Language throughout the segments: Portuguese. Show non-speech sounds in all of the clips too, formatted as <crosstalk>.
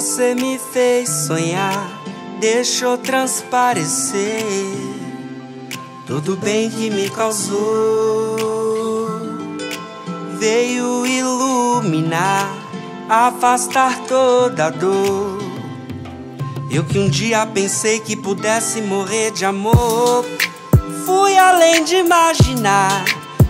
Você me fez sonhar, deixou transparecer tudo bem que me causou. Veio iluminar, afastar toda dor. Eu que um dia pensei que pudesse morrer de amor. Fui além de imaginar,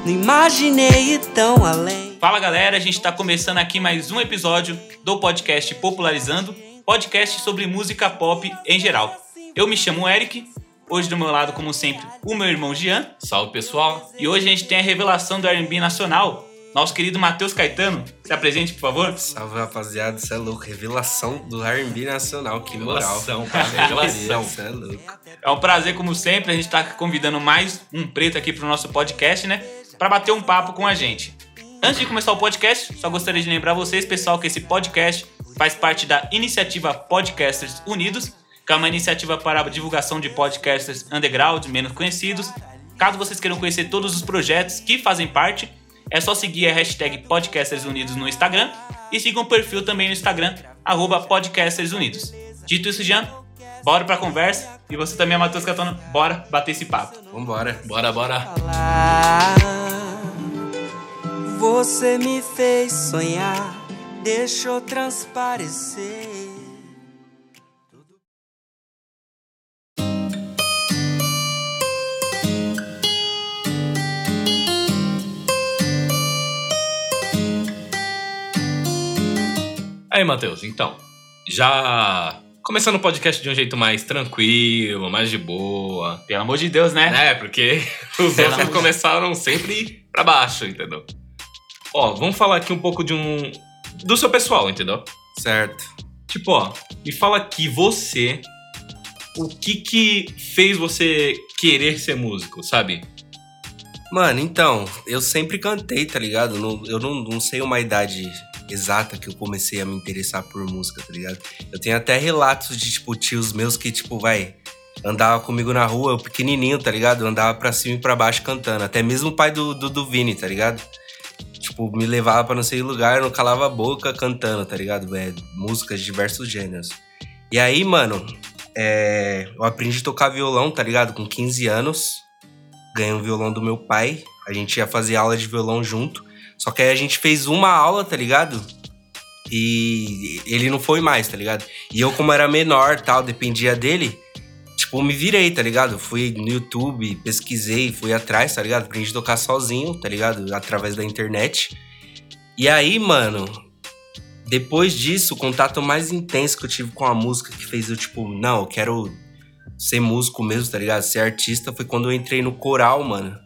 não imaginei tão além. Fala galera, a gente está começando aqui mais um episódio do podcast Popularizando, podcast sobre música pop em geral. Eu me chamo Eric, hoje do meu lado, como sempre, o meu irmão Jean. Salve pessoal! E hoje a gente tem a revelação do R&B nacional, nosso querido Matheus Caetano. Se apresente, por favor. Salve rapaziada, você é louco, revelação do R&B nacional, que moral. Revelação, cara, revelação. Você é louco. É um prazer, como sempre, a gente está convidando mais um preto aqui para o nosso podcast, né? Para bater um papo com a gente. Antes de começar o podcast, só gostaria de lembrar vocês, pessoal, que esse podcast faz parte da iniciativa Podcasters Unidos, que é uma iniciativa para a divulgação de podcasters underground, menos conhecidos. Caso vocês queiram conhecer todos os projetos que fazem parte, é só seguir a hashtag Podcasters Unidos no Instagram e sigam o perfil também no Instagram, arroba Podcasters Unidos. Dito isso, Jean, bora pra conversa. E você também, Matheus Catano, bora bater esse papo. Vambora. Bora, bora. Você me fez sonhar, deixou transparecer. Aí, Matheus, então, já começando o podcast de um jeito mais tranquilo, mais de boa, Pelo amor de Deus, né? né? Porque <laughs> os Pelo outros começaram sempre pra baixo, entendeu? Ó, vamos falar aqui um pouco de um. do seu pessoal, entendeu? Certo. Tipo, ó, me fala aqui você. O que que fez você querer ser músico, sabe? Mano, então, eu sempre cantei, tá ligado? Não- eu não, não sei uma idade exata que eu comecei a me interessar por música, tá ligado? Eu tenho até relatos de, tipo, tios meus que, tipo, vai, andava comigo na rua, eu pequenininho, tá ligado? Eu andava pra cima e pra baixo cantando. Até mesmo o pai do, do, do Vini, tá ligado? Tipo, me levava pra não sei lugar, não calava a boca cantando, tá ligado? É, músicas de diversos gêneros. E aí, mano, é, eu aprendi a tocar violão, tá ligado? Com 15 anos. Ganhei um violão do meu pai. A gente ia fazer aula de violão junto. Só que aí a gente fez uma aula, tá ligado? E ele não foi mais, tá ligado? E eu, como era menor tal, dependia dele, tipo, me virei, tá ligado? Fui no YouTube, pesquisei, fui atrás, tá ligado? Aprendi a tocar sozinho, tá ligado? Através da internet. E aí, mano, depois disso, o contato mais intenso que eu tive com a música que fez eu, tipo, não, eu quero ser músico mesmo, tá ligado? Ser artista foi quando eu entrei no coral, mano.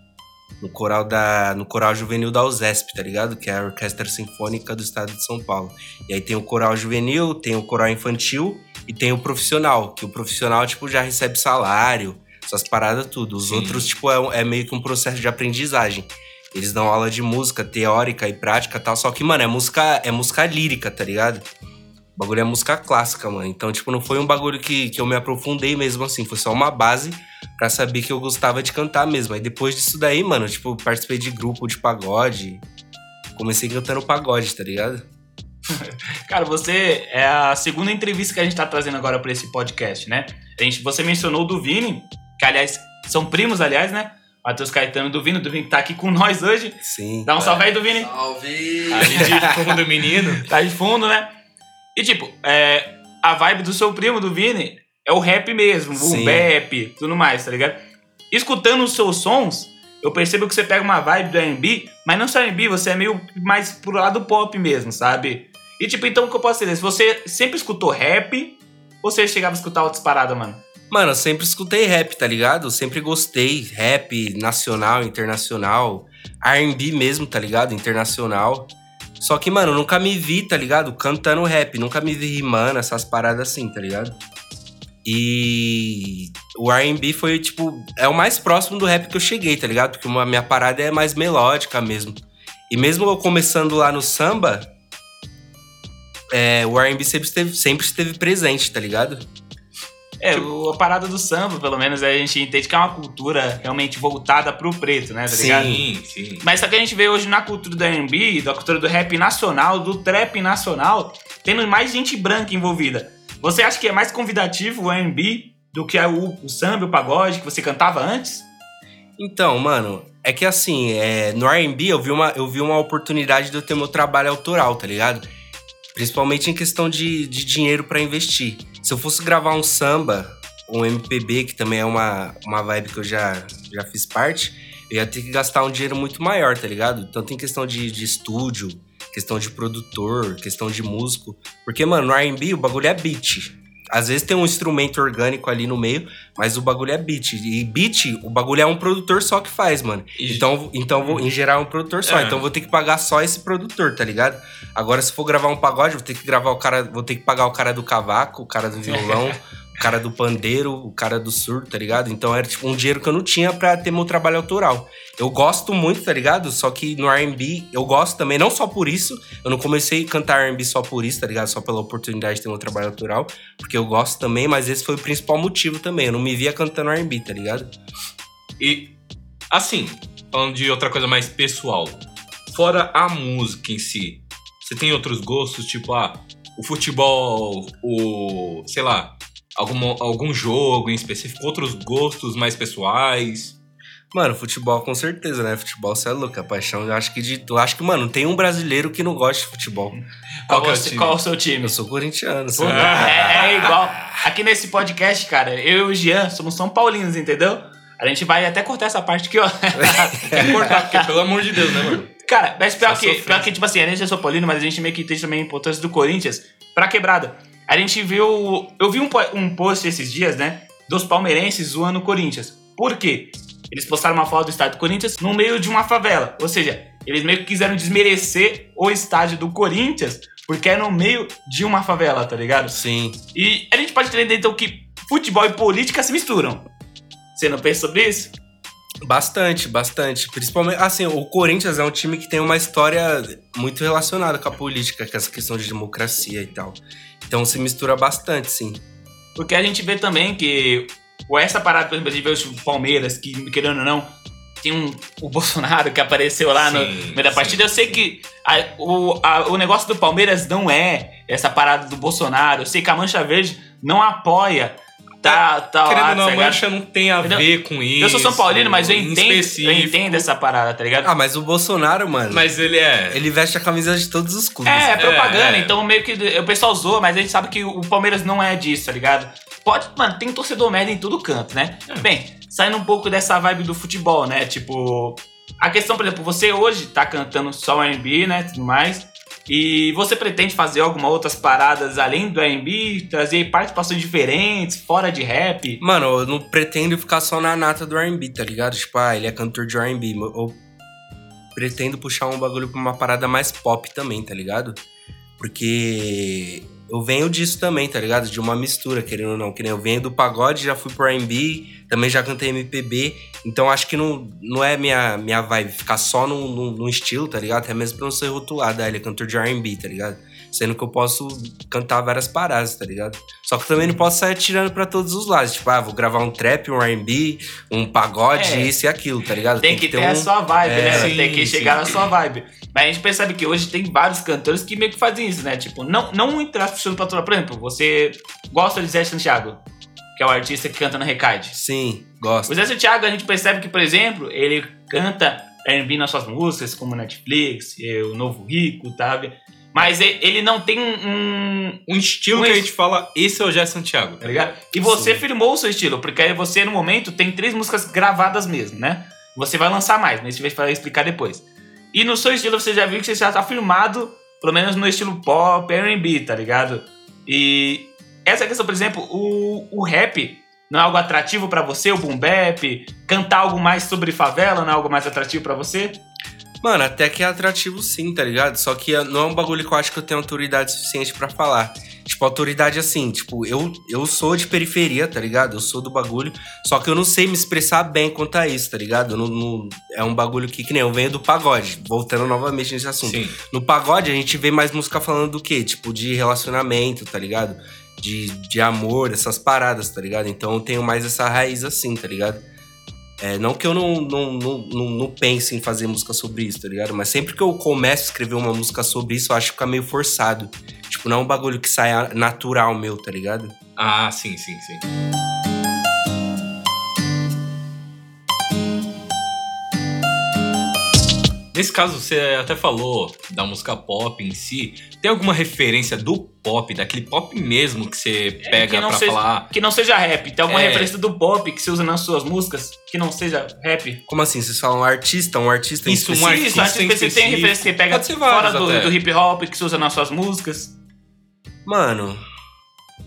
No coral da. No coral juvenil da USESP, tá ligado? Que é a Orquestra Sinfônica do Estado de São Paulo. E aí tem o coral juvenil, tem o coral infantil e tem o profissional. Que o profissional, tipo, já recebe salário, essas paradas tudo. Os Sim. outros, tipo, é, é meio que um processo de aprendizagem. Eles dão aula de música teórica e prática e tal. Só que, mano, é música, é música lírica, tá ligado? O bagulho é música clássica, mano. Então, tipo, não foi um bagulho que, que eu me aprofundei mesmo assim. Foi só uma base pra saber que eu gostava de cantar mesmo. Aí depois disso daí, mano, tipo, participei de grupo de pagode. Comecei cantando pagode, tá ligado? <laughs> Cara, você é a segunda entrevista que a gente tá trazendo agora pra esse podcast, né? A gente, você mencionou o do Vini, que aliás, são primos, aliás, né? Matheus Caetano e do Vini, o do Vini tá aqui com nós hoje. Sim. Dá um salve aí do Vini. Salve! Ali de fundo <laughs> menino. Tá de fundo, né? E tipo, é, a vibe do seu primo, do Vini, é o rap mesmo, o bap, tudo mais, tá ligado? Escutando os seus sons, eu percebo que você pega uma vibe do R&B, mas não só R&B, você é meio mais pro lado pop mesmo, sabe? E tipo, então o que eu posso dizer? Se você sempre escutou rap, ou você chegava a escutar outras paradas, mano? Mano, eu sempre escutei rap, tá ligado? Eu sempre gostei. Rap nacional, internacional. R&B mesmo, tá ligado? Internacional. Só que, mano, nunca me vi, tá ligado? Cantando rap. Nunca me vi rimando, essas paradas assim, tá ligado? E o R&B foi, tipo, é o mais próximo do rap que eu cheguei, tá ligado? Porque a minha parada é mais melódica mesmo. E mesmo eu começando lá no samba, é, o R&B sempre esteve, sempre esteve presente, tá ligado? É, o- a parada do samba, pelo menos, a gente entende que é uma cultura realmente voltada pro preto, né, tá ligado? Sim, sim. Mas só que a gente vê hoje na cultura do R&B, da cultura do rap nacional, do trap nacional, tendo mais gente branca envolvida. Você acha que é mais convidativo o R&B do que o, o samba, o pagode que você cantava antes? Então, mano, é que assim, é, no R&B eu vi, uma, eu vi uma oportunidade de eu ter meu trabalho autoral, tá ligado? Principalmente em questão de, de dinheiro pra investir. Se eu fosse gravar um samba, um MPB, que também é uma, uma vibe que eu já, já fiz parte, eu ia ter que gastar um dinheiro muito maior, tá ligado? Tanto em questão de, de estúdio, questão de produtor, questão de músico. Porque, mano, no R&B o bagulho é beat. Às vezes tem um instrumento orgânico ali no meio, mas o bagulho é beat. E beat, o bagulho é um produtor só que faz, mano. E- Então, então vou, em geral, é um produtor só. É. Então vou ter que pagar só esse produtor, tá ligado? Agora, se for gravar um pagode, vou ter que gravar o cara. Vou ter que pagar o cara do cavaco, o cara do <laughs> violão, cara do pandeiro, o cara do surdo, tá ligado? Então era tipo um dinheiro que eu não tinha pra ter meu trabalho autoral. Eu gosto muito, tá ligado? Só que no RB eu gosto também, não só por isso. Eu não comecei a cantar RB só por isso, tá ligado? Só pela oportunidade de ter meu trabalho autoral. Porque eu gosto também, mas esse foi o principal motivo também. Eu não me via cantando RB, tá ligado? E, assim, falando de outra coisa mais pessoal, fora a música em si, você tem outros gostos, tipo, ah, o futebol, o, sei lá, algum, algum jogo em específico, outros gostos mais pessoais? Mano, futebol com certeza, né? Futebol, você é louco. A paixão, eu acho que de. Eu acho que, mano, não tem um brasileiro que não gosta de futebol. Qual que é o você- time? qual é o seu time? Eu sou corintiano, Pô, sabe? É, é igual. Aqui nesse podcast, cara, eu e o Jean somos São Paulinos, entendeu? A gente vai até cortar essa parte aqui, ó. <laughs> Tem que cortar, porque, pelo amor de Deus, né, mano? Cara, mas pior Só que, pior que, tipo assim, a gente é São Paulino, mas a gente meio que entende também a importância do Corinthians pra quebrada. A gente viu. Eu vi um, um post esses dias, né? Dos palmeirenses zoando o Corinthians. Por quê? Eles postaram uma foto do estádio do Corinthians no meio de uma favela. Ou seja, eles meio que quiseram desmerecer o estádio do Corinthians porque é no meio de uma favela, tá ligado? Sim. E a gente pode entender então que futebol e política se misturam. Você não pensa sobre isso? Bastante, bastante. Principalmente, assim, o Corinthians é um time que tem uma história muito relacionada com a política, com essa questão de democracia e tal. Então se mistura bastante, sim. Porque a gente vê também que ou essa parada, por exemplo, a gente vê o Palmeiras, que querendo ou não, tem um, o Bolsonaro que apareceu lá no Sim, meio da sim. partida. Eu sei que a- o, a- o negócio do Palmeiras não é essa parada do Bolsonaro. Eu sei que a Mancha Verde não apoia. Tá, tá Querendo lá, ou não, tá mancha não tem a ver com isso. Eu sou São Paulino, mas eu entendo, eu entendo essa parada, tá ligado? Ah, mas o Bolsonaro, mano, Mas ele é. ele veste a camisa de todos os clubes. É, é propaganda, é. então meio que o pessoal zoa, mas a gente sabe que o Palmeiras não é disso, tá ligado? Pode, mano, tem torcedor merda em todo canto, né? É. Bem, saindo um pouco dessa vibe do futebol, né? Tipo, a questão, por exemplo, você hoje tá cantando só R&B, né, tudo mais, e você pretende fazer alguma outras paradas além do R&B, trazer participações diferentes, fora de rap? Mano, eu não pretendo ficar só na nata do R&B, tá ligado? Tipo, ah, ele é cantor de R&B. Eu pretendo puxar um bagulho pra uma parada mais pop também, tá ligado? Porque eu venho disso também, tá ligado? De uma mistura, querendo ou não. Que nem eu venho do pagode, já fui pro R&B, também já cantei MPB. Então acho que não, não é minha, minha vibe ficar só num, num, num estilo, tá ligado? Até mesmo pra não ser rotulado, ah, ele é cantor de R&B, tá ligado? Sendo que eu posso cantar várias paradas, tá ligado? Só que também não posso sair tirando pra todos os lados. Tipo, ah, vou gravar um trap, um R&B, um pagode, É. isso e aquilo, tá ligado? Tem, que ter, a um- sua vibe, É, né? sim, tem que sim. chegar na sua vibe. Mas a gente percebe que hoje tem vários cantores que meio que fazem isso, né? Tipo, não, não entrar puxando pra toda. Por exemplo, você gosta de Zé Santiago, que é o artista que canta no Recaide. Sim, gosto. O Zé Santiago, a gente percebe que, por exemplo, ele canta R&B nas suas músicas, como Netflix, o Novo Rico, tá? Mas ele não tem um... Um estilo Um que a gente fala, esse é o Jé Santiago. Tá ligado? E você Sim. firmou o seu estilo, porque aí você, no momento, tem três músicas gravadas mesmo, né? Você vai lançar mais, mas a gente vai explicar depois. E no seu estilo, você já viu que você já tá firmado, pelo menos no estilo pop, R&B, tá ligado? E essa questão, por exemplo, o, o rap não é algo atrativo pra você, o boom bap, cantar algo mais sobre favela não é algo mais atrativo pra você? Mano, até que é atrativo sim, tá ligado? Só que não é um bagulho que eu acho que eu tenho autoridade suficiente pra falar. Tipo, autoridade assim, tipo, eu, eu sou de periferia, tá ligado? Eu sou do bagulho. Só que eu não sei me expressar bem quanto a isso, tá ligado? Não, não- é um bagulho que, que nem eu venho do pagode. Voltando novamente nesse assunto. Sim. No pagode, a gente vê mais música falando do quê? Tipo, de relacionamento, tá ligado? de, de amor, essas paradas, tá ligado? Então eu tenho mais essa raiz assim, tá ligado? É, não que eu não, não, não, não, não pense em fazer música sobre isso, tá ligado? Mas sempre que eu começo a escrever uma música sobre isso, eu acho que fica meio forçado. Tipo, não é um bagulho que sai natural meu, tá ligado? Ah, sim, sim, sim. Nesse caso, você até falou da música pop em si. Tem alguma referência do pop, daquele pop mesmo que você É, pega que não pra seja- falar? Que não seja rap. Tem alguma É. referência do pop que você usa nas suas músicas que não seja rap? Como assim? Vocês falam artista, um artista em Isso, um específico? Isso, acho que em você tem específico. referência que pega Pode ser fora do, até. do hip hop que você usa nas suas músicas. Mano,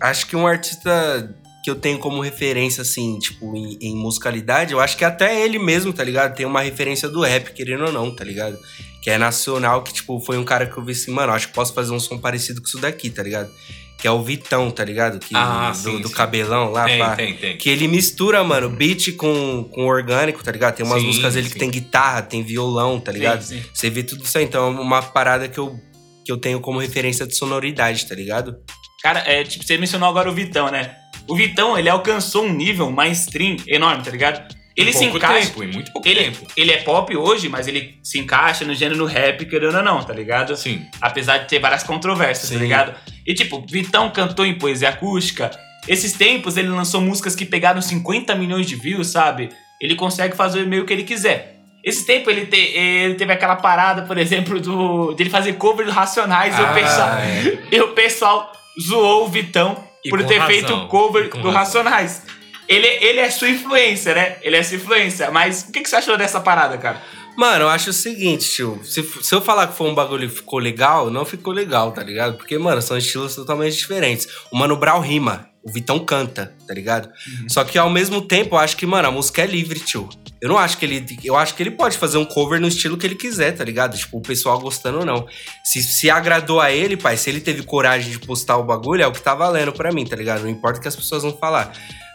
acho que um artista que eu tenho como referência, assim, tipo, em, em musicalidade, eu acho que até ele mesmo, tá ligado? Tem uma referência do rap, querendo ou não, tá ligado? Que é nacional, que, tipo, foi um cara que eu vi assim, mano, acho que posso fazer um som parecido com isso daqui, tá ligado? Que é o Vitão, tá ligado? Que, Ah, do, sim, do sim. cabelão lá, Tem, pá. tem, tem. Que ele mistura, mano, beat com, com orgânico, tá ligado? Tem umas Sim, músicas dele que tem guitarra, tem violão, tá ligado? Você vê tudo isso aí. Então é uma parada que eu, que eu tenho como referência de sonoridade, tá ligado? Cara, é, tipo, você mencionou agora o Vitão, né? O Vitão, ele alcançou um nível mainstream enorme, tá ligado? Ele se encaixa. tempo, em muito pouco Ele, tempo. ele é pop hoje, mas ele se encaixa no gênero rap, querendo ou não, tá ligado? Sim. Apesar de ter várias controvérsias, tá Sim. ligado? E tipo, Vitão cantou em poesia acústica. Esses tempos ele lançou músicas que pegaram 50 milhões de views, sabe? Ele consegue fazer meio que ele quiser. Esse tempo ele, te- ele teve aquela parada, por exemplo, do dele fazer cover do Racionais e, o Ah, pessoal, é. <laughs> e o pessoal zoou o Vitão E por ter razão, feito o cover do razão. Racionais. Ele, ele é sua influência, né? Ele é sua influência. Mas o que, que você achou dessa parada, cara? Mano, eu acho o seguinte, tio. Se, se eu falar que foi um bagulho que ficou legal, não ficou legal, tá ligado? Porque, mano, são estilos totalmente diferentes. O Mano Brown rima, o Vitão canta, tá ligado? Só que ao mesmo tempo, eu acho que, mano, a música é livre, tio. Eu não acho que ele. Eu acho que ele pode fazer um cover no estilo que ele quiser, tá ligado? Tipo, o pessoal gostando ou não. Se, se agradou a ele, pai, se ele teve coragem de postar o bagulho, é o que tá valendo pra mim, tá ligado? Não importa o que as pessoas vão falar.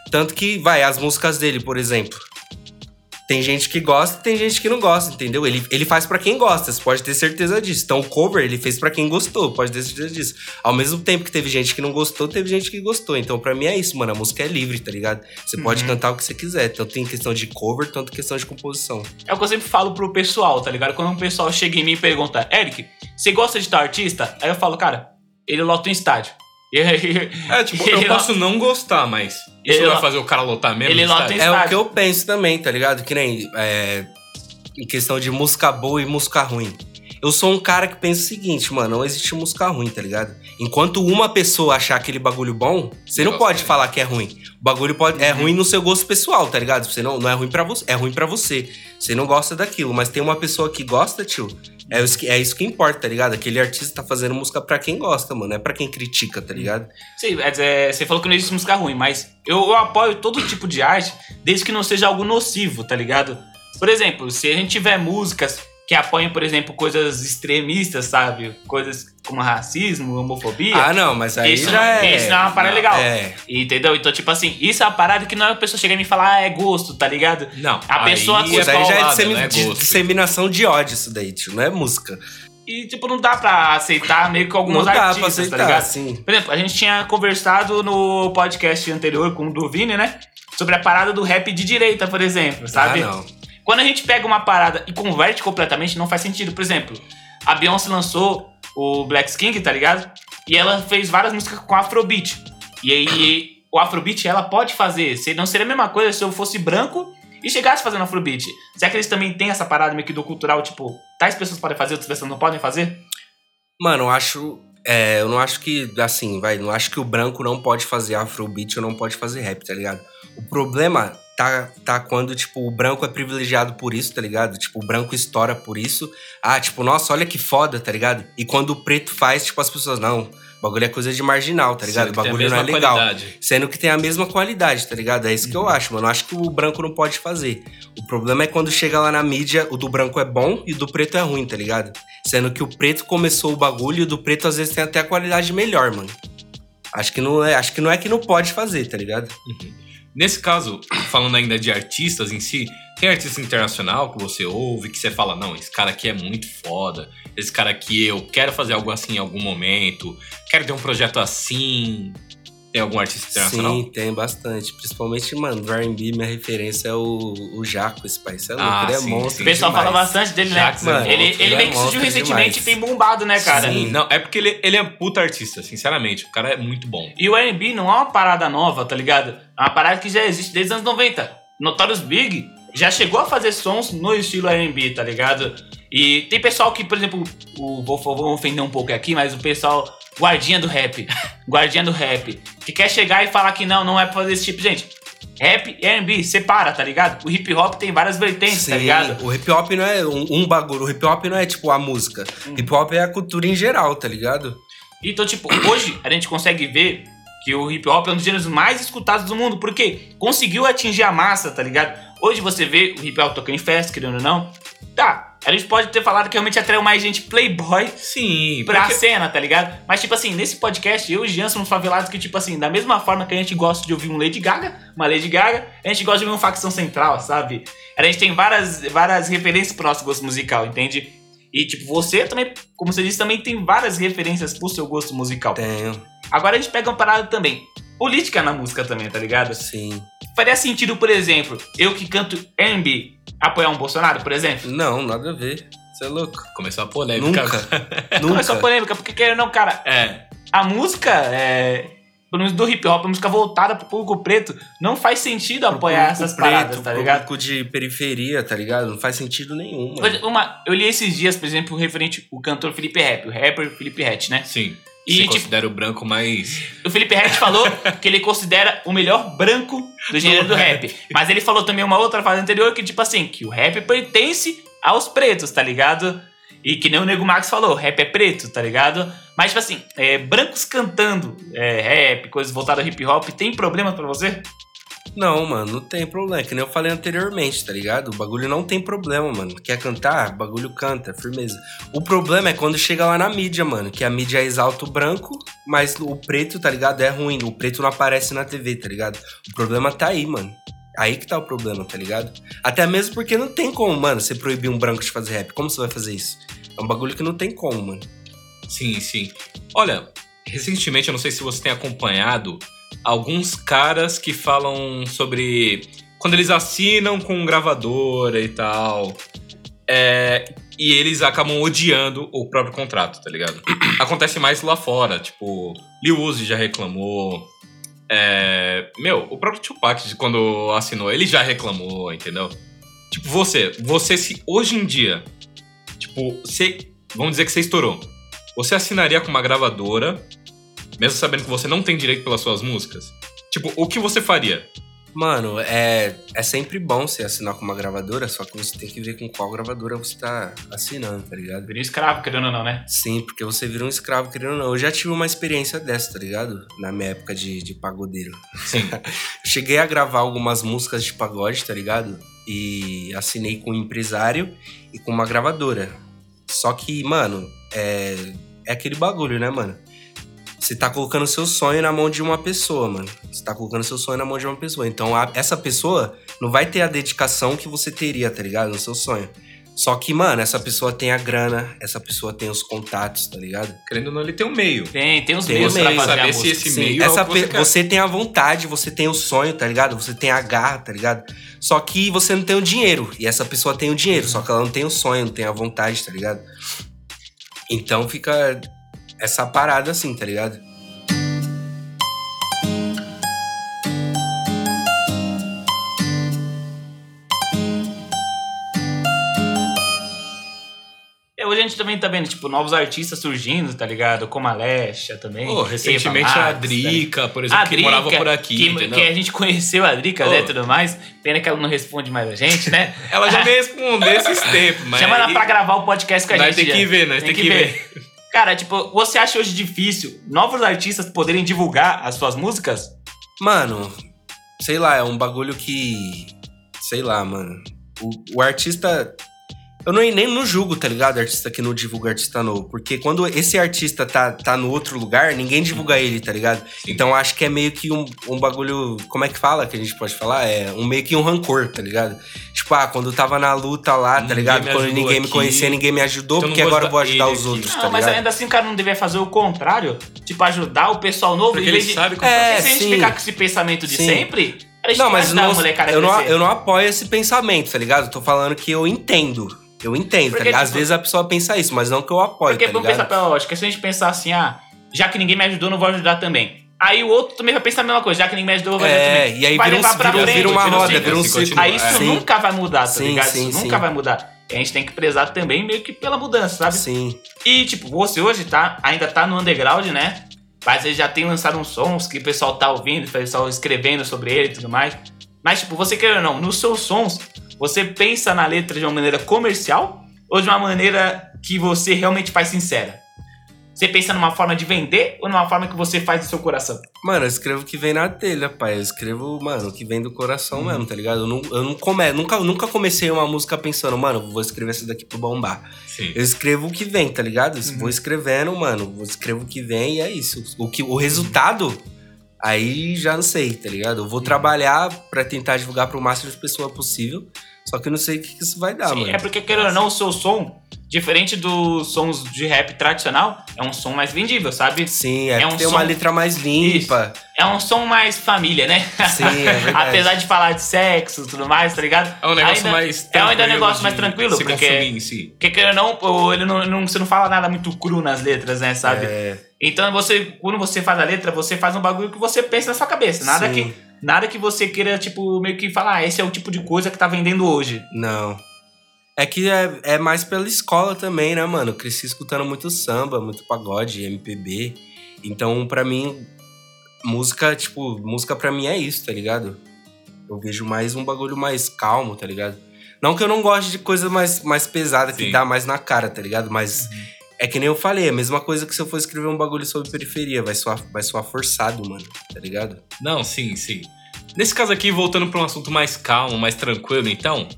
Tanto que, vai, as músicas dele, por exemplo. Tem gente que gosta tem gente que não gosta, entendeu? Ele, ele faz pra quem gosta, você pode ter certeza disso. Então o cover ele fez pra quem gostou, pode ter certeza disso. Ao mesmo tempo que teve gente que não gostou, teve gente que gostou. Então pra mim é isso, mano. A música é livre, tá ligado? Você pode Uhum. cantar o que você quiser, tanto em questão de cover, tanto em questão de composição. É o que eu sempre falo pro pessoal, tá ligado? Quando um pessoal chega em mim e pergunta, Eric, você gosta de tal artista? Aí eu falo, cara, ele lota um estádio. É, tipo, eu posso não gostar, mas isso Ele vai fazer o cara lotar mesmo? ele lota É o que eu penso também, tá ligado? Que nem é, em questão de música boa e música ruim. Eu sou um cara que pensa o seguinte, mano, não existe música ruim, tá ligado? Enquanto uma pessoa achar aquele bagulho bom, você não pode falar que é ruim. O bagulho pode, é ruim no seu gosto pessoal, tá ligado? Você não, não é ruim para você, é ruim para você. Você não gosta daquilo, mas tem uma pessoa que gosta, tio. É isso que, é isso que importa, tá ligado? Aquele artista tá fazendo música pra quem gosta, mano, é pra quem critica, tá ligado? Sim, é dizer, você falou que não existe música ruim, mas eu, eu apoio todo tipo de arte, desde que não seja algo nocivo, tá ligado? Por exemplo, se a gente tiver músicas que apoiam, por exemplo, coisas extremistas, sabe? Coisas como racismo, homofobia. Ah, não, mas aí Isso já não- é. isso não é uma parada legal. É. Entendeu? Então, tipo assim, isso é uma parada que não é a pessoa chegar e me falar, ah, é gosto, tá ligado? Não. A pessoa aí Isso daí já é dissemi- não é de- disseminação de ódio, isso daí, tio. Não é música. E, tipo, não dá pra aceitar meio que alguns não dá pra artistas, aceitar, tá ligado? assim. Por exemplo, a gente tinha conversado no podcast anterior com o Duvini, né? Sobre a parada do rap de direita, por exemplo, sabe? Ah, não. Quando a gente pega uma parada e converte completamente, não faz sentido. Por exemplo, a Beyoncé lançou o Black King, tá ligado? E ela fez várias músicas com Afrobeat. E aí, o Afrobeat ela pode fazer. Não seria a mesma coisa se eu fosse branco e chegasse fazendo Afrobeat. Será que eles também têm essa parada meio que do cultural, tipo, tais pessoas podem fazer, outras pessoas não podem fazer? Mano, eu acho. é, eu não acho que, assim, vai, não acho que o branco não pode fazer afrobeat ou não pode fazer rap, tá ligado? O problema tá, tá quando, tipo, o branco é privilegiado por isso, tá ligado? Tipo, o branco estoura por isso. Ah, tipo, nossa, olha que foda, tá ligado? E quando o preto faz, tipo, as pessoas, não, o bagulho é coisa de marginal, tá ligado? O bagulho não é legal. qualidade. Sendo que tem a mesma qualidade, tá ligado? É isso que eu acho, mano. Eu acho que o branco não pode fazer. O problema é quando chega lá na mídia, o do branco é bom e o do preto é ruim, tá ligado? Sendo que o preto começou o bagulho e o do preto às vezes tem até a qualidade melhor, mano. Acho que não é, acho que não é que não pode fazer, tá ligado? Nesse caso, falando ainda de artistas em si, tem artista internacional que você ouve, que você fala, não, esse cara aqui é muito foda, esse cara aqui eu quero fazer algo assim em algum momento, quero ter um projeto assim. Tem algum artista internacional? Sim, tem bastante. Principalmente, mano, do R&B, minha referência é o, o Jaco, esse pai. Você é louco, Ah, ele é sim, monstro. O pessoal demais. fala bastante dele, né? Jackson, mano, ele, ele ele é meio que surgiu recentemente e demais. tem bombado, né, cara? Sim, não, é porque ele, ele é puta artista, sinceramente. O cara é muito bom. E o R&B não é uma parada nova, tá ligado? É uma parada que já existe desde os anos 90. Notorious Big já chegou a fazer sons no estilo R&B, tá ligado? E tem pessoal que, por exemplo, o, vou, vou ofender um pouco aqui, mas o pessoal guardinha do rap, <laughs> guardinha do rap, que quer chegar e falar que não, não é pra fazer esse tipo, gente. Rap e R&B, separa, tá ligado? O hip hop tem várias vertentes, tá Sim, ligado? o hip hop não é um, um bagulho. O hip hop não é tipo a música. Hum. Hip hop é a cultura em geral, tá ligado? Então, tipo, hoje a gente consegue ver que o hip hop é um dos gêneros mais escutados do mundo, porque conseguiu atingir a massa, tá ligado? Hoje você vê o hip hop tocando em festa, querendo ou não. Tá, a gente pode ter falado que realmente atraiu mais gente playboy Sim, pra porque- cena, tá ligado? Mas, tipo assim, nesse podcast, eu e o Jean somos favelados que, tipo assim, da mesma forma que a gente gosta de ouvir um Lady Gaga, uma Lady Gaga, a gente gosta de ouvir um Facção Central, sabe? A gente tem várias, várias referências pro nosso gosto musical, entende? E, tipo, você também, como você disse, também tem várias referências pro seu gosto musical. Tenho, Agora a gente pega uma parada também. Política na música também, tá ligado? sim. Faria sentido, por exemplo, eu que canto R&B apoiar um Bolsonaro, por exemplo? Não, nada a ver. Você é louco. Começou a polêmica. Nunca. Começou a Nunca. polêmica, porque querendo não, cara, É. a música, é, pelo menos do hip hop, a música voltada pro público preto, não faz sentido apoiar Público essas paradas, preto, tá ligado? Público de periferia, tá ligado? Não faz sentido nenhum, mano. Uma, eu li esses dias, por exemplo, referente o cantor Felipe Rap, o rapper Felipe Hatch, né? Sim. E, Se tipo, considera o branco mais. O Felipe Hatch falou que ele considera o melhor branco do gênero do rap. Mas ele falou também uma outra frase anterior que, tipo assim, que o rap pertence aos pretos, tá ligado? E que nem o Nego Max falou, rap é preto, tá ligado? Mas, tipo assim, é, brancos cantando é, rap, coisas voltadas ao hip hop, tem problema pra você? Não, mano, não tem problema. É Que nem eu falei anteriormente, tá ligado? O bagulho não tem problema, mano. Quer cantar? Bagulho canta, firmeza. O problema é quando chega lá na mídia, mano. Que a mídia exalta o branco, mas o preto, tá ligado? É ruim. O preto não aparece na TV, tá ligado? O problema tá aí, mano. Aí que tá o problema, tá ligado? Até mesmo porque não tem como, mano, você proibir um branco de fazer rap. Como você vai fazer isso? É um bagulho que não tem como, mano. Sim, sim. Olha, recentemente, eu não sei se você tem acompanhado alguns caras que falam sobre quando eles assinam com gravadora e tal. é, e eles acabam odiando o próprio contrato, tá ligado? <clears throat> Acontece mais lá fora, tipo, Lil Uzi já reclamou. é, meu, o próprio Tupac, quando assinou, ele já reclamou, entendeu? Tipo, você, você se hoje em dia, tipo, você, vamos dizer que você estourou. Você assinaria com uma gravadora, mesmo sabendo que você não tem direito pelas suas músicas? Tipo, o que você faria? Mano, é, é sempre bom você assinar com uma gravadora, só que você tem que ver com qual gravadora você tá assinando, tá ligado? Viria escravo, querendo ou não, né? Sim, porque você vira um escravo, querendo ou não. Eu já tive uma experiência dessa, tá ligado? Na minha época de, de pagodeiro. Sim. <laughs> Cheguei a gravar algumas músicas de pagode, tá ligado? E assinei com um empresário e com uma gravadora. Só que, mano, é, é aquele bagulho, né, mano? Você tá colocando seu sonho na mão de uma pessoa, mano. Você tá colocando seu sonho na mão de uma pessoa. Então, a- essa pessoa não vai ter a dedicação que você teria, tá ligado? No seu sonho. Só que, mano, essa pessoa tem a grana, essa pessoa tem os contatos, tá ligado? Querendo ou não, ele tem um meio. Tem, tem os Tem meios meio, pra fazer saber a se esse Sim, meio é essa o que você você tem a vontade, você tem o sonho, tá ligado? Você tem a garra, tá ligado? Só que você não tem o dinheiro. E essa pessoa tem o dinheiro, só que ela não tem o sonho, não tem a vontade, tá ligado? Então fica essa parada assim, tá ligado? É, Hoje a gente também tá vendo, tipo, novos artistas surgindo, tá ligado? Como a Lesha também. Pô, recentemente a Max, tá ligado? Drica, por exemplo, A que morava Drica, por aqui, que, entendeu? que a gente conheceu a Drica, Ô. né, e tudo mais. Pena que ela não responde mais a gente, né? <laughs> Ela já me respondeu esses <laughs> tempos, mas... Chama ela pra gravar o podcast com a Nós gente. tem que ver, nós tem que ver. <laughs> Cara, tipo, você acha hoje difícil novos artistas poderem divulgar as suas músicas? Mano, sei lá, é um bagulho que. Sei lá, mano. O, o artista. Eu não, nem não julgo, tá ligado? Artista que não divulga artista novo. Porque quando esse artista tá, tá no outro lugar, ninguém divulga ele, tá ligado? Sim. Então acho que é meio que um, um bagulho. Como é que fala que a gente pode falar? É um meio que um rancor, tá ligado? Tipo, ah, quando eu tava na luta lá, tá Ninguém ligado? me Quando ninguém me aqui, conhecia, ninguém me ajudou, então porque vou agora eu vou ajudar os aqui. outros, Não, tá mas ligado? ainda assim o cara não deveria fazer o contrário, tipo, ajudar o pessoal novo Porque em vez ele de. sabe que É, se a gente sim. ficar com esse pensamento de Sim. sempre, Não, mas não- eu, não, eu não apoio esse pensamento, tá ligado? Eu tô falando que eu entendo. Eu entendo, Porque, tá ligado? Às tipo- vezes a pessoa pensa isso, mas não que eu apoio, Porque tá vamos pensar pela lógica, se a gente pensar assim, ah, já que ninguém me ajudou, não vou ajudar também. Aí o outro também vai pensar a mesma coisa, já que ninguém me ajudou, eu vou ajudar É, também. e aí vai vira, um, levar pra vira, frente, vira uma um roda, vira um ciclo. Aí isso É. Sim. nunca vai mudar, tá Sim, ligado? sim, isso nunca vai mudar. E a gente tem que prezar também meio que pela mudança, sabe? Sim. E, tipo, você hoje tá, ainda tá no underground, né? Mas ele já tem lançado uns sons que o pessoal tá ouvindo, o pessoal escrevendo sobre ele e tudo mais. Mas, tipo, você quer ou não, nos seus sons, você pensa na letra de uma maneira comercial ou de uma maneira que você realmente faz sincera? Você pensa numa forma de vender ou numa forma que você faz do seu coração? Mano, eu escrevo o que vem na telha, pai. Eu escrevo, mano, o que vem do coração Uhum. mesmo, tá ligado? Eu, não, eu não come, nunca, nunca comecei uma música pensando, mano, vou escrever essa daqui pro bombar. Sim. Eu escrevo o que vem, tá ligado? Uhum. Vou escrevendo, mano. Vou escrevo o que vem e é isso. O, que, o resultado, aí já não sei, tá ligado? Eu vou Uhum. trabalhar pra tentar divulgar pro máximo de pessoas possível. Só que eu não sei o que, que isso vai dar, Sim, mano. é porque, querendo ou não, o seu som, diferente dos sons de rap tradicional, é um som mais vendível, sabe? Sim, é, É um tem uma som- letra mais limpa. É um som mais família, né? Sim, é <laughs> verdade. Apesar de falar de sexo e tudo mais, tá ligado? É um negócio Ainda- mais. É ainda um negócio mais tranquilo, se porque- em si. Porque querendo ou não, ele não, não- você não fala nada muito cru nas letras, né, sabe? É, Então você, quando você faz a letra, você faz um bagulho que você pensa na sua cabeça. Nada, sim. que, nada que você queira, tipo, meio que falar, ah, esse é o tipo de coisa que tá vendendo hoje. Não. É que é, é mais pela escola também, né, mano? Eu cresci escutando muito samba, muito pagode, MPB. Então, pra mim, música, tipo, música pra mim é isso, tá ligado? Eu vejo mais um bagulho mais calmo, tá ligado? Não que eu não goste de coisa mais, mais pesada, que Sim. dá mais na cara, tá ligado? Mas é que nem eu falei, a mesma coisa que se eu for escrever um bagulho sobre periferia, vai soar, vai soar forçado, mano, tá ligado? Não, sim, sim. Nesse caso aqui, voltando pra um assunto mais calmo, mais tranquilo, então,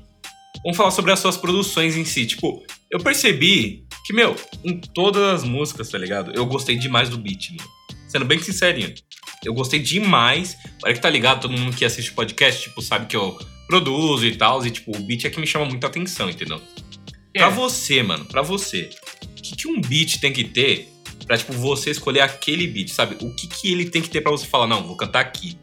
vamos falar sobre as suas produções em si. Tipo, eu percebi que, meu, em todas as músicas, tá ligado? Eu gostei demais do beat, mano. Sendo bem sincerinho. Eu gostei demais. Olha que tá ligado, todo mundo que assiste podcast, tipo, sabe que eu produzo e tal. E, tipo, o beat é que me chama muita atenção, entendeu? Pra É. você, mano, pra você, que, que um beat tem que ter pra, tipo, você escolher aquele beat, sabe? O que, que ele tem que ter pra você falar, não, vou cantar aqui.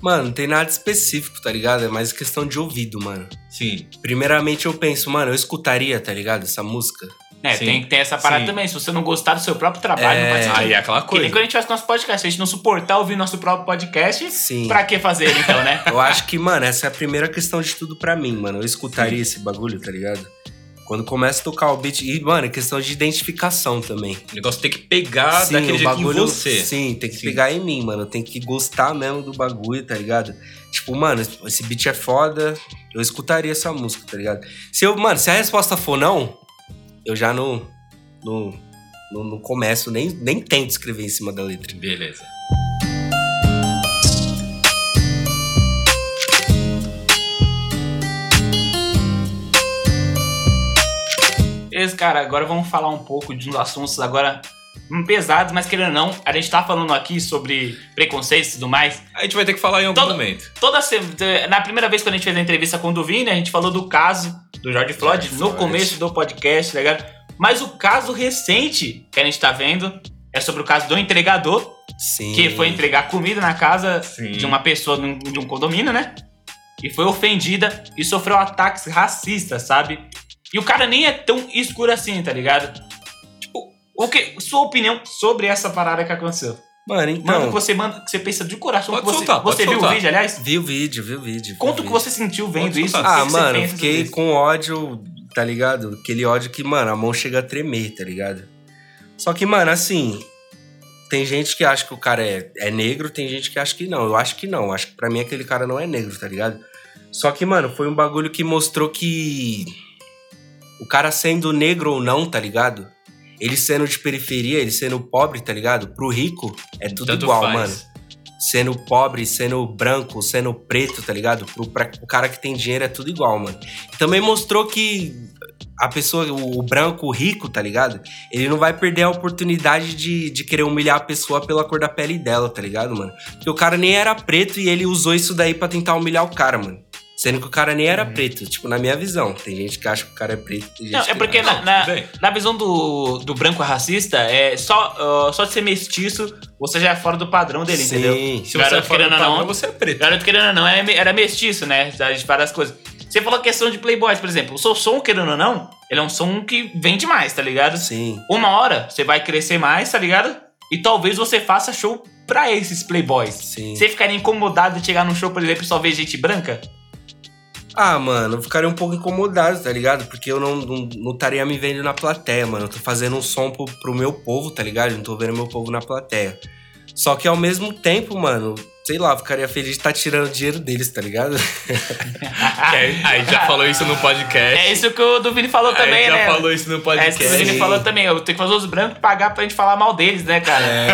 Mano, não tem nada específico, tá ligado? É mais questão de ouvido, mano. Sim. Primeiramente eu penso, mano, eu escutaria, tá ligado? Essa música. É, Sim. tem que ter essa parada Sim. também. Se você não gostar do seu próprio trabalho, não faz sentido. Aí é aquela Que coisa. nem quando a gente faz nosso podcast. Se a gente não suportar ouvir nosso próprio podcast, Sim. pra que fazer ele, então, né? <laughs> Eu acho que, mano, essa é a primeira questão de tudo pra mim, mano. Eu escutaria esse bagulho, tá ligado? Quando começa a tocar o beat. E, mano, é questão de identificação também. O negócio tem que pegar daquele jeito em você. Sim, tem que Sim. pegar em mim, mano. Tem que gostar mesmo do bagulho, tá ligado? Tipo, mano, esse beat é foda. Eu escutaria essa música, tá ligado? Se eu, mano, se a resposta for não, eu já não. Não, não, não começo, nem, nem tento escrever em cima da letra. Beleza. Beleza, cara, agora vamos falar um pouco de uns assuntos agora hum, pesados, mas querendo ou não, a gente tá falando aqui sobre preconceitos e tudo mais. A gente vai ter que falar em algum Todo- momento. Toda na primeira vez quando a gente fez a entrevista com o Duvini, a gente falou do caso do George Floyd George no Floyd. começo do podcast, tá ligado? Mas o caso recente que a gente tá vendo é sobre o caso do entregador, Sim. que foi entregar comida na casa Sim. de uma pessoa de um condomínio, né? E foi ofendida e sofreu ataques racistas, sabe? E o cara nem é tão escuro assim, tá ligado? Tipo, o que, sua opinião sobre essa parada que aconteceu? Mano, Mano, então. que você manda, que você pensa de coração, Pode que você, soltar, pode você viu soltar. o vídeo, aliás? Vi o vídeo, vi o vídeo. Conta o que vídeo. você sentiu vendo isso. soltar. Ah, que você mano, sobre fiquei isso. com ódio, tá ligado? Aquele ódio que, mano, a mão chega a tremer, tá ligado? Só que, mano, assim. Tem gente que acha que o cara é, é negro, tem gente que acha que não. Eu acho que não. Acho que pra mim aquele cara não é negro, tá ligado? Só que, mano, foi um bagulho que mostrou que. O cara sendo negro ou não, tá ligado? Ele sendo de periferia, ele sendo pobre, tá ligado? Pro rico, é tudo Tanto igual, faz. mano sendo pobre, sendo branco, sendo preto, tá ligado? Pro, pra, o cara que tem dinheiro é tudo igual, mano. Também mostrou que a pessoa, o, branco, o rico, tá ligado? Ele não vai perder a oportunidade de, de querer humilhar a pessoa pela cor da pele dela, tá ligado, mano? Porque o cara nem era preto e ele usou isso daí pra tentar humilhar o cara, mano. Sendo que o cara nem era preto, tipo, na minha visão. Tem gente que acha que o cara é preto, tem gente Não, é que porque não. na, na, na visão do, do branco racista, é só, ah, só de ser mestiço, você já é fora do padrão dele, Sim. entendeu? Se Garoto você é fora do querendo ou não, padrão, você é preto. Garoto querendo ou não, era, era mestiço, né? De várias coisas. Você falou a questão de Playboys, por exemplo. O seu som, querendo ou não, ele é um som que vende mais, tá ligado? Sim. Uma hora você vai crescer mais, tá ligado? E talvez você faça show pra esses Playboys. Sim. Você ficaria incomodado de chegar num show, por exemplo, e só ver gente branca? Ah, mano, eu ficaria um pouco incomodado, tá ligado? Porque eu não, não, não estaria me vendo na plateia, mano. Eu tô fazendo um som pro, pro meu povo, tá ligado? Eu não tô vendo meu povo na plateia. Só que ao mesmo tempo, mano, sei lá, eu ficaria feliz de estar tirando dinheiro deles, tá ligado? Que <laughs> aí, já falou isso no podcast. É isso que o Duvini falou Aí também, já né? falou isso no É isso podcast. que o Duvini Sim. falou também. Eu tenho que fazer os brancos pagar pra gente falar mal deles, né, cara? É.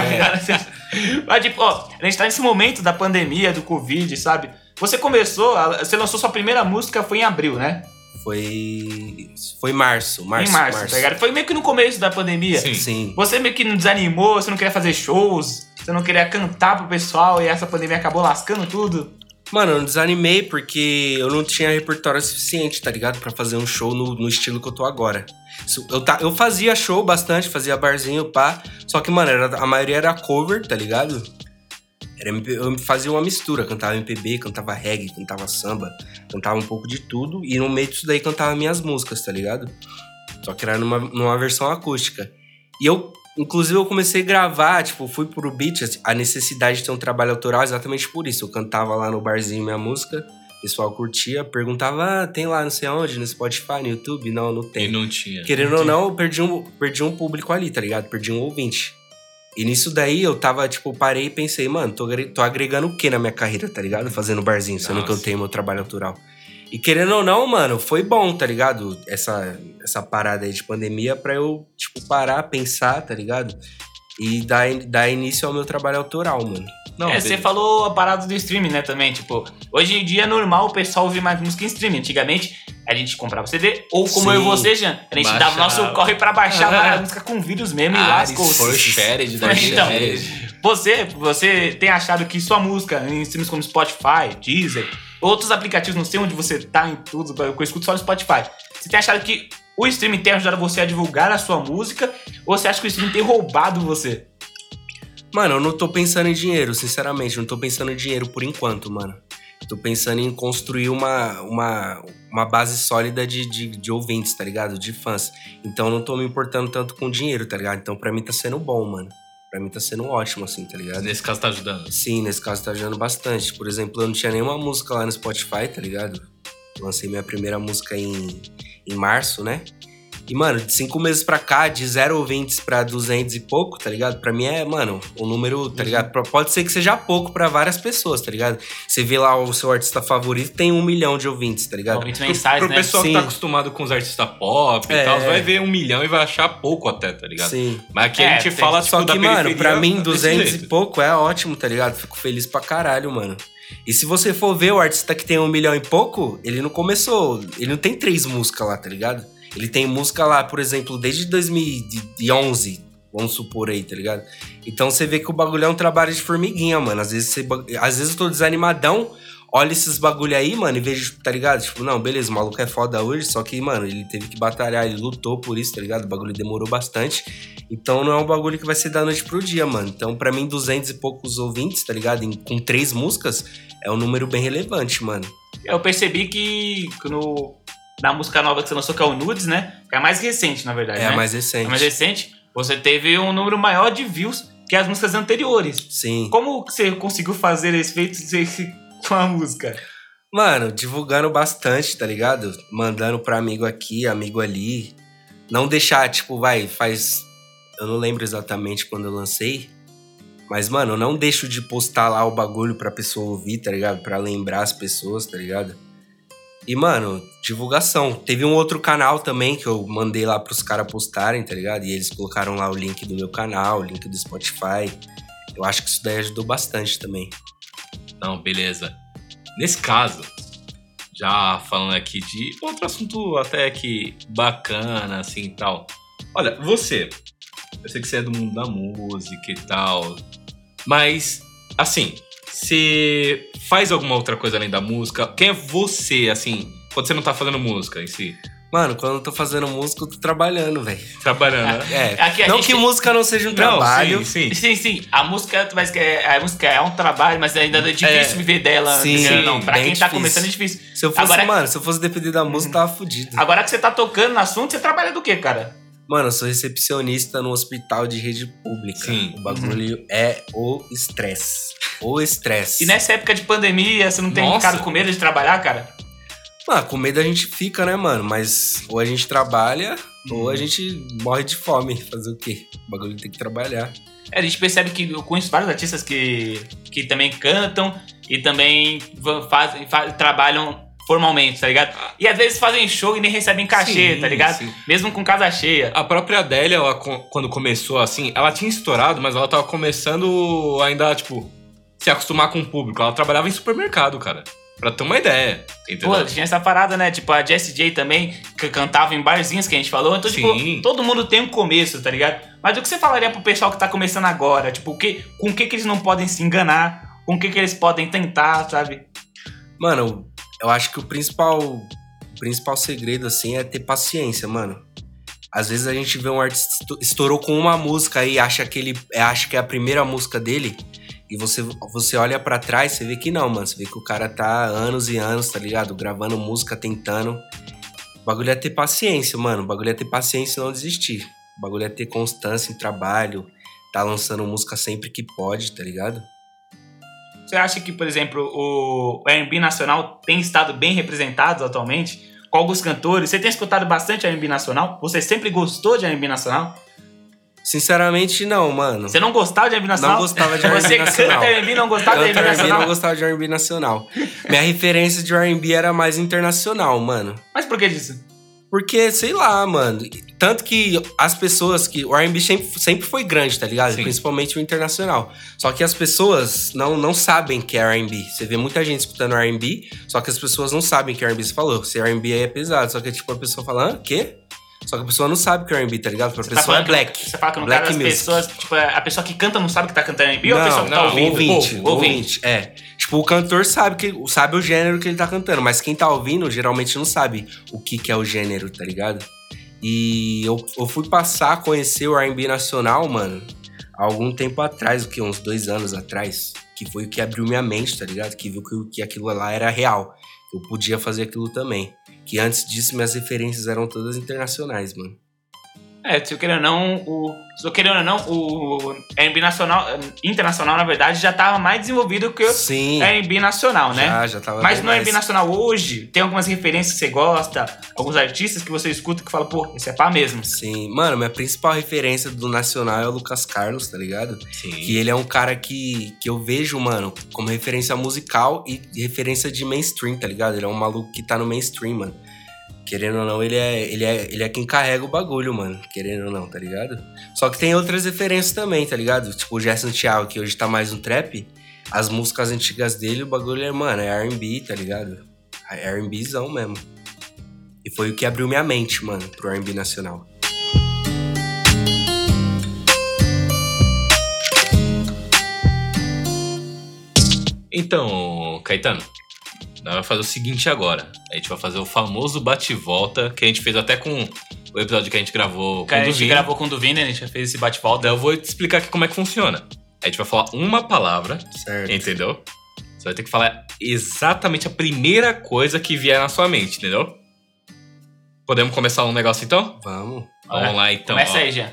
<laughs> Mas, tipo, ó, a gente tá nesse momento da pandemia, do Covid, sabe? Você começou, a- você lançou sua primeira música foi em abril, né? Foi. Foi março. Março. em março, tá ligado? Foi meio que no começo da pandemia. Sim. Sim. Você meio que não desanimou, você não queria fazer shows, você não queria cantar pro pessoal e essa pandemia acabou lascando tudo. Mano, eu não desanimei porque eu não tinha repertório suficiente, tá ligado? Pra fazer um show no, no estilo que eu tô agora. Eu, ta- eu fazia show bastante, fazia barzinho, pá. Só que, mano, era- a maioria era cover, tá ligado? Era, eu fazia uma mistura, cantava MPB, cantava reggae, cantava samba, cantava um pouco de tudo. E no meio disso daí cantava minhas músicas, tá ligado? Só que era numa, numa versão acústica. E eu, inclusive, eu comecei a gravar, tipo, fui pro beat, assim, a necessidade de ter um trabalho autoral exatamente por isso. Eu cantava lá no barzinho minha música, o pessoal curtia, perguntava, ah, tem lá não sei onde, no Spotify, no YouTube? Não, não E tem. não tinha. Querendo ou não, eu perdi um, perdi um público ali, tá ligado? Perdi um ouvinte. E nisso daí eu tava, tipo, parei e pensei, mano, tô, tô agregando o que na minha carreira, tá ligado? Fazendo barzinho, sendo que eu Nossa. tenho meu trabalho autoral. E querendo ou não, mano, foi bom, tá ligado? Essa, essa parada aí de pandemia pra eu, tipo, parar, pensar, tá ligado? E dar, dar início ao meu trabalho autoral, mano. Não, é, você falou a parada do streaming, né, também, tipo, hoje em dia é normal o pessoal ouvir mais música em streaming. Antigamente, a gente comprava CD, ou como Sim. eu e você, Jean, a gente dava o nosso Baixava. corre pra baixar Ah. a música com vírus mesmo e Ah, lascou. for shared da Então. Você, você tem achado que sua música em streams como Spotify, Deezer, outros aplicativos, não sei onde você tá em tudo, eu escuto só no Spotify. Você tem achado que o streaming tem ajudado você a divulgar a sua música, ou você acha que o streaming tem roubado você? Mano, eu não tô pensando em dinheiro, sinceramente. Não tô pensando em dinheiro por enquanto, mano. Tô pensando em construir uma, uma, uma base sólida de, de, de ouvintes, tá ligado? De fãs. Então eu não tô me importando tanto com dinheiro, tá ligado? Então pra mim tá sendo bom, mano. Pra mim tá sendo ótimo, assim, tá ligado? Nesse caso tá ajudando. Sim, nesse caso tá ajudando bastante. Por exemplo, eu não tinha nenhuma música lá no Spotify, tá ligado? Lancei minha primeira música em, em março, né? E, mano, de cinco meses pra cá, de zero ouvintes pra 200 e pouco, tá ligado? Pra mim é, mano, um número, tá ligado? Pra- Pode ser que seja pouco pra várias pessoas, tá ligado? Você vê lá o seu artista favorito, tem um milhão de ouvintes, tá ligado? Ouvintes Pro, mensais, pro né? pessoal que Sim. tá acostumado com os artistas pop e É. tal, vai ver um milhão e vai achar pouco até, tá ligado? Sim. Mas aqui É, a gente tem- fala, tipo, Só da que, mano, pra mim, desse 200 jeito. e pouco é ótimo, tá ligado? Fico feliz pra caralho, mano. E se você for ver o artista que tem um milhão e pouco, ele não começou. Ele não tem três músicas lá, tá ligado? Ele tem música lá, por exemplo, desde 2011, vamos supor aí, tá ligado? Então você vê que o bagulho é um trabalho de formiguinha, mano. Às vezes, você, às vezes eu tô desanimadão, olho esses bagulho aí, mano, e vejo, tá ligado? Tipo, não, beleza, o maluco é foda hoje, só que, mano, ele teve que batalhar, ele lutou por isso, tá ligado? O bagulho demorou bastante. Então não é um bagulho que vai ser da noite pro dia, mano. Então, pra mim, 200 e poucos ouvintes, tá ligado? Em- com três músicas, é um número bem relevante, mano. Eu percebi que no, na música nova que você lançou, que é o Nudes, né? Que é a mais recente, na verdade, É né? a mais É recente. a mais recente. Você teve um número maior de views que as músicas anteriores. Sim. Como você conseguiu fazer esse feito <laughs> com a música? Mano, divulgando bastante, tá ligado? Mandando pra amigo aqui, amigo ali. Não deixar, tipo, vai, faz. Eu não lembro exatamente quando eu lancei. Mas, mano, eu não deixo de postar lá o bagulho pra pessoa ouvir, tá ligado? Pra lembrar as pessoas, tá ligado? E, mano, divulgação. Teve um outro canal também que eu mandei lá pros caras postarem, tá ligado? E eles colocaram lá o link do meu canal, o link do Spotify. Eu acho que isso daí ajudou bastante também. Não, beleza. Nesse caso, já falando aqui de outro assunto até que bacana, assim e tal. Olha, você, eu sei que você é do mundo da música e tal, mas, assim, você faz alguma outra coisa além da música? Quem é você, assim, quando você não tá fazendo música em si? Mano, quando eu tô fazendo música, eu tô trabalhando, velho. Trabalhando, né? É. Aqui a não que tem- música não seja um trabalho. Não, sim, sim. Sim, sim. A música, mas que é, a música é um trabalho, mas ainda é difícil É. viver dela. Sim, assim, não. Pra bem quem tá difícil. começando é difícil. Se eu fosse, Agora- mano, se eu fosse depender da música, eu tava fudido. Agora que você tá tocando no assunto, você trabalha do quê, cara? Mano, eu sou recepcionista no hospital de rede pública. Sim. O bagulho é o estresse. O estresse. E nessa época de pandemia, você não tem Nossa. ficado com medo de trabalhar, cara? Mano, com medo a gente fica, né, mano? Mas ou a gente trabalha, ou a gente morre de fome. Fazer o quê? O bagulho tem que trabalhar. É, a gente percebe que eu conheço vários artistas que, que também cantam e também fazem, fa- trabalham formalmente, tá ligado? E às vezes fazem show e nem recebem cachê, Sim, tá ligado? sim. Mesmo com casa cheia. A própria Adélia, ela, quando começou assim, ela tinha estourado, mas ela tava começando ainda, tipo, se acostumar com o público. Ela trabalhava em supermercado, cara. Pra ter uma ideia. Entendeu? Pô, tinha essa parada, né? Tipo, a Jessie J também, que cantava em barzinhos que a gente falou. Então, Sim. tipo, todo mundo tem um começo, tá ligado? Mas o que você falaria pro pessoal que tá começando agora? Tipo, o que, com o que, que eles não podem se enganar? Com o que, que eles podem tentar, sabe? Mano, eu acho que o principal, o principal segredo, assim, é ter paciência, mano. Às vezes a gente vê um artista esto- estourou com uma música aí, acha que ele é, acha que é a primeira música dele, e você, você olha pra trás, você vê que não, mano. Você vê que o cara tá anos e anos, tá ligado? Gravando música, tentando. O bagulho é ter paciência, mano. O bagulho é ter paciência e não desistir. O bagulho é ter constância em trabalho, tá lançando música sempre que pode, tá ligado? Você acha que, por exemplo, o R&B nacional tem estado bem representado atualmente? Com alguns cantores? Você tem escutado bastante R&B nacional? Você sempre gostou de R&B nacional? Sinceramente, não, mano. Você não gostava de R&B nacional? Não gostava de R&B Você nacional. canta R&B e não gostava de R&B, nacional? não gostava de R&B nacional. Minha referência de R&B era mais internacional, mano. Mas por que disso? Porque, sei lá, mano. Tanto que as pessoas que. O RB sempre, sempre foi grande, tá ligado? Sim. Principalmente o internacional. Só que as pessoas não, não sabem que é RB. Você vê muita gente escutando RB, só que as pessoas não sabem que é RB. Você falou, se RB é pesado. Só que, tipo, a pessoa fala, hã? Quê? Só que a pessoa não sabe que é RB, tá ligado? Pra Você tá pessoa é falando que- black. Você fala que no Black caso das music. pessoas, tipo, a pessoa que canta não sabe que tá cantando R&B ou a pessoa que tá não, ouvindo? Ouvinte, Pô, ouvinte, é. Tipo, o cantor sabe, que, sabe o gênero que ele tá cantando, mas quem tá ouvindo geralmente não sabe o que, que é o gênero, tá ligado? E eu, eu fui passar a conhecer o R&B nacional, mano, há algum tempo atrás, o que? Uns dois anos atrás. Que foi o que abriu minha mente, tá ligado? Que viu que, que aquilo lá era real. Eu podia fazer aquilo também. Que antes disso, minhas referências eram todas internacionais, mano. É, se eu querendo ou não, o. Se eu querendo ou não, o R&B nacional, internacional, na verdade, já tava mais desenvolvido que o R&B nacional, né? já, já tava Mas no R&B nacional hoje, tem algumas referências que você gosta, alguns artistas que você escuta que fala, pô, esse é pá mesmo. Sim, mano, minha principal referência do nacional é o Lucas Carlos, tá ligado? Sim. Que ele é um cara que, que eu vejo, mano, como referência musical e referência de mainstream, tá ligado? Ele é um maluco que tá no mainstream, mano. Querendo ou não, ele é, ele, é, ele é quem carrega o bagulho, mano. Querendo ou não, tá ligado? Só que tem outras referências também, tá ligado? Tipo o Gerson Thiago, que hoje tá mais no trap. As músicas antigas dele, o bagulho é, mano, é R&B, tá ligado? É R&Bzão mesmo. E foi o que abriu minha mente, mano, pro R&B nacional. Então, Caetano, nós vamos fazer o seguinte agora. A gente vai fazer o famoso bate-volta, que a gente fez até com o episódio que a gente gravou Que a com o gente Duvini. gravou com o Duvini, a gente já fez esse bate-volta. Daí eu vou te explicar aqui como é que funciona. A gente vai falar uma palavra, Certo. entendeu? Você vai ter que falar exatamente a primeira coisa que vier na sua mente, entendeu? Podemos começar um negócio então? Vamos. Vamos lá então. Começa ó. aí, Jean.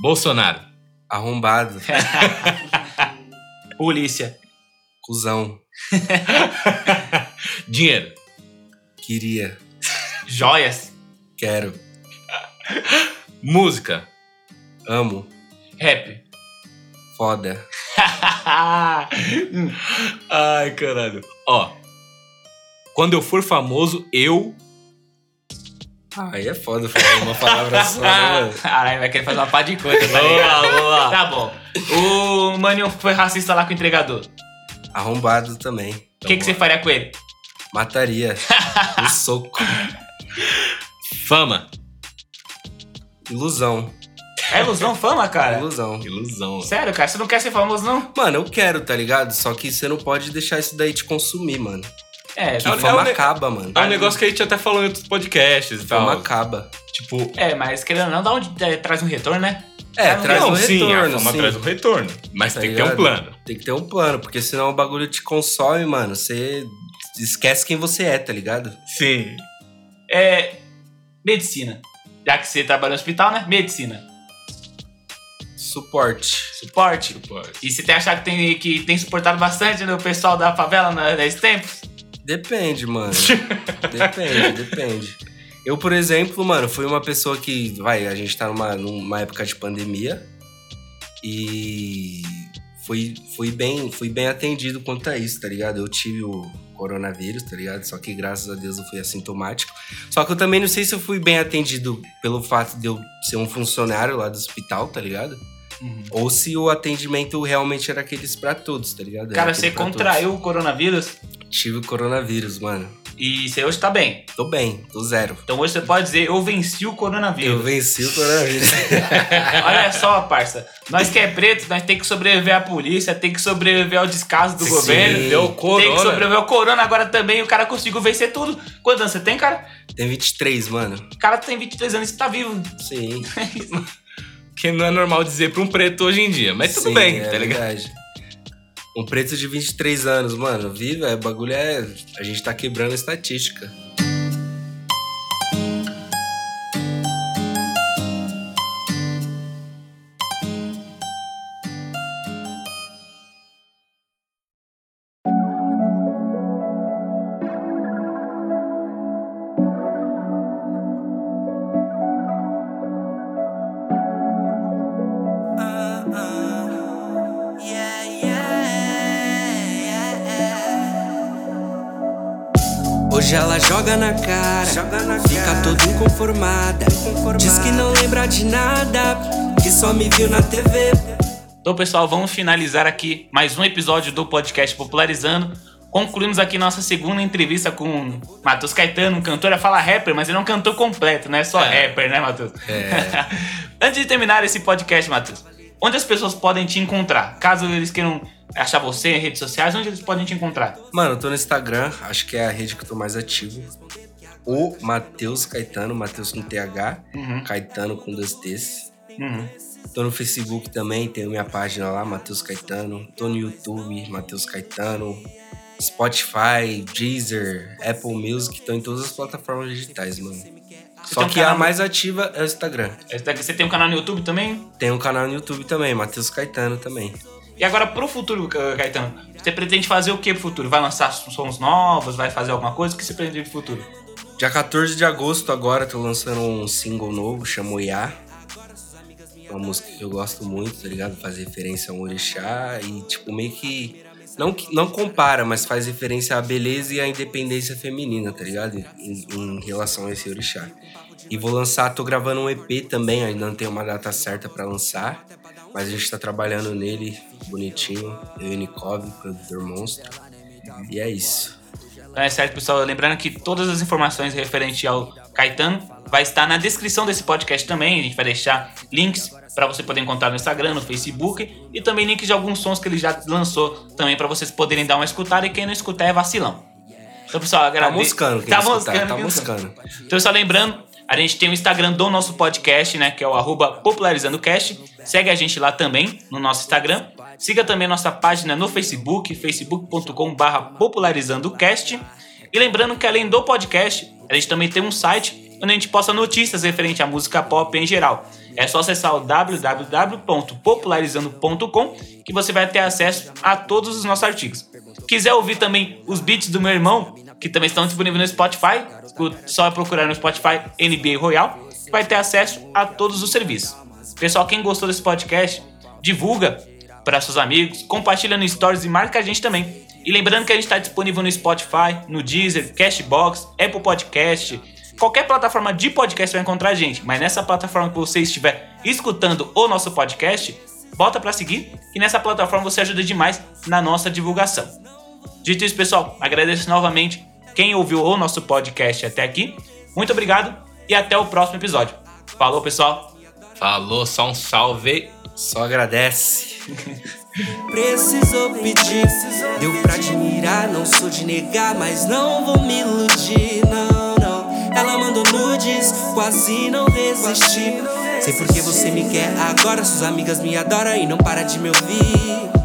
Bolsonaro. Arrombado. <laughs> Polícia. Cusão. <laughs> Dinheiro. Queria. Joias. Quero. Música. Amo. Rap. Foda. <laughs> Ai, caralho. Ó. Quando eu for famoso, eu. Aí é foda falar uma palavra <laughs> só, né? Caralho, vai querer fazer uma pá de coisa, tá ligado? vamos lá. Tá bom. O Maninho foi racista lá com o entregador. Arrombado também. O que, que você faria com ele? Mataria. <laughs> Um soco. Fama. Ilusão. É ilusão fama, cara? Ilusão. Ilusão. Sério, cara? Você não quer ser famoso, não? Mano, eu quero, tá ligado? Só que você não pode deixar isso daí te consumir, mano. É, Que É o- fama é acaba, mano. É um negócio que a gente até falou em outros podcasts e Fama tal. acaba. Tipo, é, mas querendo ou não, dá onde é, traz um retorno, né? É, traz não, um sim, retorno, a fama sim. traz um retorno. Mas Tá tem que ter um ligado? plano. Tem que ter um plano, porque senão o bagulho te consome, mano. Você esquece quem você é, tá ligado? Sim. É. Medicina. Já que você trabalha no hospital, né? Medicina. Suporte. Suporte. Pode. E você tem achado que tem, que tem suportado bastante no pessoal da favela na- nesses tempos? Depende, mano. <laughs> depende, depende. Eu, por exemplo, mano, fui uma pessoa que, vai, a gente tá numa, numa época de pandemia e fui, fui, bem, fui bem atendido quanto a isso, tá ligado? Eu tive o coronavírus, tá ligado? Só que graças a Deus eu fui assintomático. Só que eu também não sei se eu fui bem atendido pelo fato de eu ser um funcionário lá do hospital, tá ligado? Ou se o atendimento realmente era aqueles pra todos, tá ligado? Cara, você contraiu o coronavírus todos. Tive o coronavírus, mano. E você hoje tá bem. Tô bem, tô zero. Então hoje você pode dizer, eu venci o Eu coronavírus. venci o coronavírus. <laughs> Olha só, parça. Nós que é preto, nós tem que sobreviver à polícia, tem que sobreviver ao descaso do Sim. governo. Deu Tem que corona. sobreviver ao corona agora também. O cara conseguiu vencer tudo. Quantos anos você tem, cara? Tem 23, mano. O cara tem 23 anos e tá vivo. Sim. <laughs> Que não é normal dizer pra um preto hoje em dia. Mas tudo Sim, bem, é tá ligado? verdade. Um preto de 23 anos, mano. Viva, o bagulho é. A gente tá quebrando estatística. Hoje ela joga na cara, fica toda inconformada. Diz que não lembra de nada, que só me viu na TV. Então, pessoal, vamos finalizar aqui mais um episódio do podcast Popularizando. Concluímos aqui nossa segunda entrevista com Matheus Caetano, um cantor, é fala rapper, mas ele é um cantor completo, não é só É. rapper, né, Matheus? É. <laughs> Antes de terminar esse podcast, Matheus, onde as pessoas podem te encontrar? Caso eles queiram achar você em redes sociais, onde eles podem te encontrar? Mano, eu tô no Instagram, acho que é a rede que eu tô mais ativo. O Matheus Caetano, Matheus com TH, Uhum, Caetano com dois T's. uhum. Tô no Facebook também, tenho minha página lá, Matheus Caetano. Tô no YouTube, Matheus Caetano. Spotify, Deezer, Apple Music, tô em todas as plataformas digitais, mano. Só um que a canal- mais ativa é o Instagram. Você tem um canal no YouTube também? Tem um canal no YouTube também, Matheus Caetano também. E agora pro futuro, Ca- Caetano, você pretende fazer o que pro futuro? Vai lançar sons novos? Vai fazer alguma coisa? O que você pretende pro futuro? Dia 14 de agosto agora tô lançando um single novo, chama Iá. Uma música que eu gosto muito, tá ligado? Faz referência a um orixá e, tipo, meio que. Não, não compara, mas faz referência à beleza e à independência feminina, tá ligado? Em, em relação a esse orixá. E vou lançar, tô gravando um EP também, ainda não tenho uma data certa pra lançar. Mas a gente tá trabalhando nele, bonitinho. Eu e Nikov, produtor monstro. E é isso. Então é certo, pessoal. Lembrando que todas as informações referentes ao Caetano vai estar na descrição desse podcast também. A gente vai deixar links para você poder encontrar no Instagram, no Facebook e também links de alguns sons que ele já lançou também para vocês poderem dar uma escutada e quem não escutar é vacilão. Então, pessoal, Tá agradeço. moscando, quem Tá moscando, tá quem moscando. Então, só lembrando, a gente tem o Instagram do nosso podcast, né? Que é o arroba popularizandocast. Segue a gente lá também, no nosso Instagram. Siga também nossa página no Facebook, facebook.com barra popularizandocast. E lembrando que além do podcast, a gente também tem um site onde a gente posta notícias referente à música pop em geral. É só acessar o www.popularizando.com que você vai ter acesso a todos os nossos artigos. Quiser ouvir também os beats do meu irmão, que também estão disponíveis no Spotify, só procurar no Spotify NBA Royal, vai ter acesso a todos os serviços. Pessoal, quem gostou desse podcast, divulga para seus amigos, compartilha no Stories e marca a gente também. E lembrando que a gente está disponível no Spotify, no Deezer, Cashbox, Apple Podcast, qualquer plataforma de podcast vai encontrar a gente. Mas nessa plataforma que você estiver escutando o nosso podcast, bota para seguir, que nessa plataforma você ajuda demais na nossa divulgação. Dito isso, pessoal, agradeço novamente quem ouviu o nosso podcast até aqui. Muito obrigado e até o próximo episódio. Falou, pessoal. Falou, só um salve. Só agradece. <laughs> Precisou pedir, deu pra admirar, não sou de negar, mas não vou me iludir, não, não. Ela mandou nudes, quase não resisti. Sei porque você me quer agora, suas amigas me adoram e não para de me ouvir.